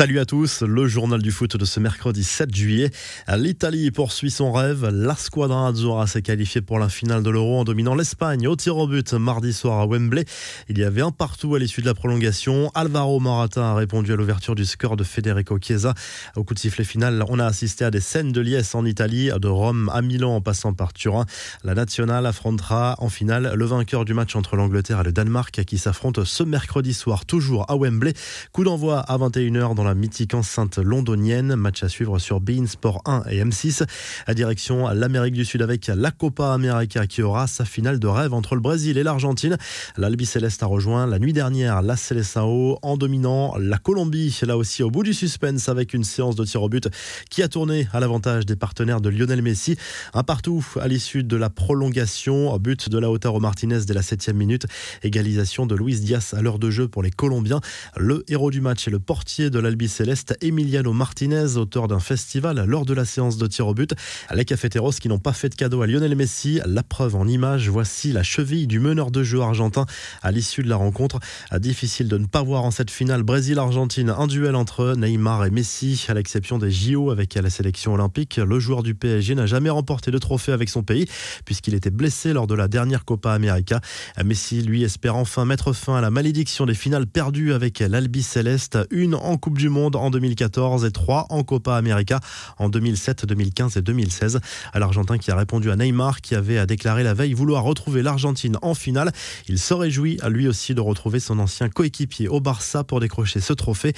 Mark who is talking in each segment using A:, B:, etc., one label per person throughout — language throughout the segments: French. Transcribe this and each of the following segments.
A: Salut à tous, le journal du foot de ce mercredi 7 juillet. L'Italie poursuit son rêve. La squadra Azzurra s'est qualifiée pour la finale de l'Euro en dominant l'Espagne au tir au but mardi soir à Wembley. Il y avait un partout à l'issue de la prolongation. Alvaro Morata a répondu à l'ouverture du score de Federico Chiesa. Au coup de sifflet final, on a assisté à des scènes de liesse en Italie, de Rome à Milan en passant par Turin. La nationale affrontera en finale le vainqueur du match entre l'Angleterre et le Danemark qui s'affronte ce mercredi soir toujours à Wembley. Coup d'envoi à 21h dans la mythique enceinte londonienne. Match à suivre sur Bein Sport 1 et M6. À direction à l'Amérique du Sud avec la Copa América qui aura sa finale de rêve entre le Brésil et l'Argentine. L'Albi Céleste a rejoint la nuit dernière la Seleção en dominant la Colombie. Là aussi au bout du suspense avec une séance de tir au but qui a tourné à l'avantage des partenaires de Lionel Messi. Un partout à l'issue de la prolongation. But de Lautaro Martinez dès la 7 minute. Égalisation de Luis Diaz à l'heure de jeu pour les Colombiens. Le héros du match est le portier de l'Albi Céleste, Emiliano Martinez, auteur d'un festival lors de la séance de tir au but. Les cafeteros qui n'ont pas fait de cadeau à Lionel Messi, la preuve en image, voici la cheville du meneur de jeu argentin à l'issue de la rencontre. Difficile de ne pas voir en cette finale Brésil-Argentine un duel entre Neymar et Messi, à l'exception des JO avec la sélection olympique. Le joueur du PSG n'a jamais remporté de trophée avec son pays puisqu'il était blessé lors de la dernière Copa América. Messi, lui, espère enfin mettre fin à la malédiction des finales perdues avec l'Albi Céleste, une en Coupe du Monde en 2014 et trois en Copa América en 2007, 2015 et 2016. À l'Argentin qui a répondu à Neymar qui avait déclaré la veille vouloir retrouver l'Argentine en finale. Il se réjouit à lui aussi de retrouver son ancien coéquipier au Barça pour décrocher ce trophée.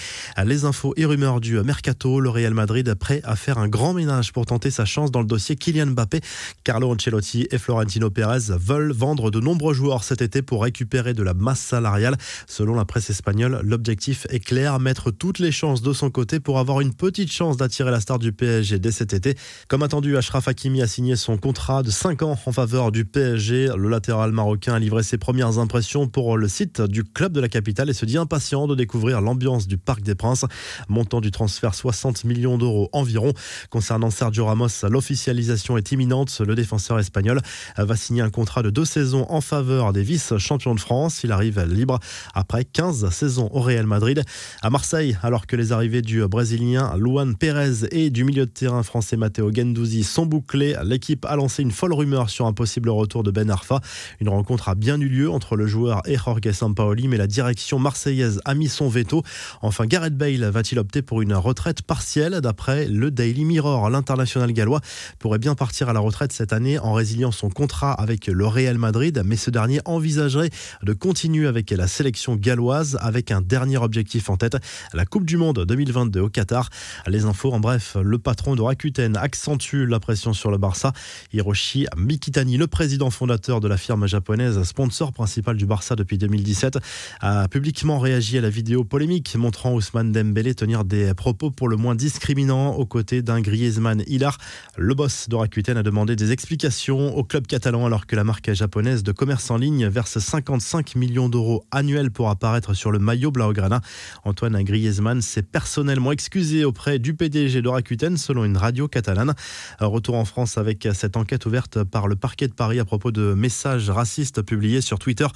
A: Les infos et rumeurs du Mercato, le Real Madrid prêt à faire un grand ménage pour tenter sa chance dans le dossier Kylian Mbappé. Carlo Ancelotti et Florentino Pérez veulent vendre de nombreux joueurs cet été pour récupérer de la masse salariale. Selon la presse espagnole, l'objectif est clair, mettre toutes les chances de son côté pour avoir une petite chance d'attirer la star du PSG dès cet été. Comme attendu, Ashraf Hakimi a signé son contrat de 5 ans en faveur du PSG. Le latéral marocain a livré ses premières impressions pour le site du club de la capitale et se dit impatient de découvrir l'ambiance du Parc des Princes. Montant du transfert 60 millions d'euros environ. Concernant Sergio Ramos, l'officialisation est imminente. Le défenseur espagnol va signer un contrat de deux saisons en faveur des vice-champions de France. Il arrive libre après 15 saisons au Real Madrid. À Marseille, alors que les arrivées du Brésilien Luan Pérez et du milieu de terrain français Matteo Gendouzi sont bouclées, l'équipe a lancé une folle rumeur sur un possible retour de Ben Arfa. Une rencontre a bien eu lieu entre le joueur et Jorge Sampaoli, mais la direction marseillaise a mis son veto. Enfin, Gareth Bale va-t-il opter pour une retraite partielle D'après le Daily Mirror, l'international gallois pourrait bien partir à la retraite cette année en résiliant son contrat avec le Real Madrid, mais ce dernier envisagerait de continuer avec la sélection galloise avec un dernier objectif en tête, la Coupe du Monde 2022 au Qatar. Les infos en bref, le patron de Rakuten accentue la pression sur le Barça. Hiroshi Mikitani, le président fondateur de la firme japonaise, sponsor principal du Barça depuis 2017, a publiquement réagi à la vidéo polémique montrant Ousmane Dembélé tenir des propos pour le moins discriminants aux côtés d'un Griezmann Hilar. Le boss de Rakuten a demandé des explications au club catalan alors que la marque japonaise de commerce en ligne verse 55 millions d'euros annuels pour apparaître sur le maillot Blaugrana. Antoine Griezmann s'est personnellement excusé auprès du PDG de Rakuten selon une radio catalane. Retour en France avec cette enquête ouverte par le parquet de Paris à propos de messages racistes publiés sur Twitter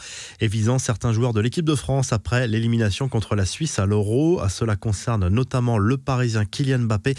A: et visant certains joueurs de l'équipe de France après l'élimination contre la Suisse à l'Euro. Cela concerne notamment le Parisien Kylian Mbappé.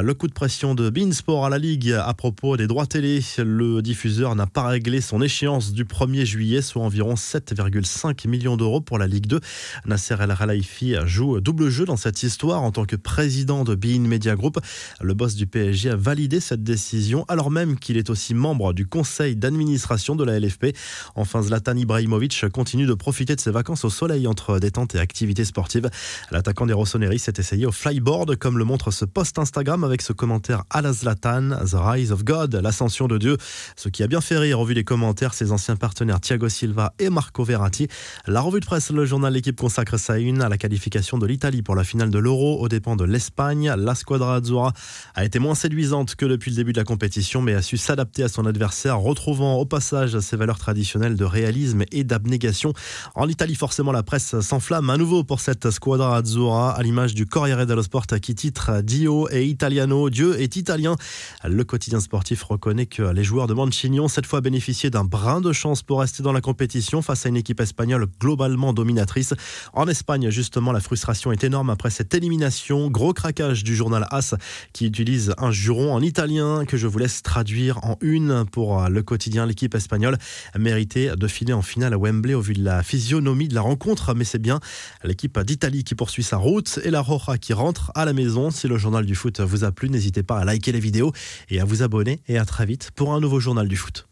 A: Le coup de pression de Beansport à la Ligue à propos des droits télé. Le diffuseur n'a pas réglé son échéance du 1er juillet, soit environ 7,5 millions d'euros pour la Ligue 2. Nasser El Khelaifi joue double jeu dans cette histoire en tant que président de Bein Media Group. Le boss du PSG a validé cette décision alors même qu'il est aussi membre du conseil d'administration de la LFP. Enfin, Zlatan Ibrahimovic continue de profiter de ses vacances au soleil entre détente et activités sportives. L'attaquant des Rossoneri s'est essayé au flyboard comme le montre ce post Instagram avec ce commentaire à la Zlatan, The Rise of God, l'ascension de Dieu. Ce qui a bien fait rire au vu des commentaires ses anciens partenaires Thiago Silva et Marco Verratti. La revue de presse, le journal L'équipe consacre sa une à la qualification de l'Italie pour la finale de l'Euro aux dépens de l'Espagne. La squadra Azzurra a été moins séduisante que depuis le début de la compétition, mais a su s'adapter à son adversaire, retrouvant au passage ses valeurs traditionnelles de réalisme et d'abnégation. En Italie, forcément, la presse s'enflamme à nouveau pour cette squadra Azzurra, à l'image du Corriere dello Sport qui titre Dio et Italiano, Dieu est italien. Le quotidien sportif reconnaît que les joueurs de Mancini ont cette fois bénéficié d'un brin de chance pour rester dans la compétition face à une équipe espagnole globalement dominatrice. En Espagne, justement, la frustration est énorme après cette élimination. Gros craquage du journal AS qui utilise un juron en italien que je vous laisse traduire en une pour le quotidien. L'équipe espagnole a mérité de filer en finale à Wembley au vu de la physionomie de la rencontre, mais c'est bien l'équipe d'Italie qui poursuit sa route et la Roja qui rentre à la maison. Si le journal du foot vous a plu, n'hésitez pas à liker les vidéos et à vous abonner et à très vite pour un nouveau journal du foot.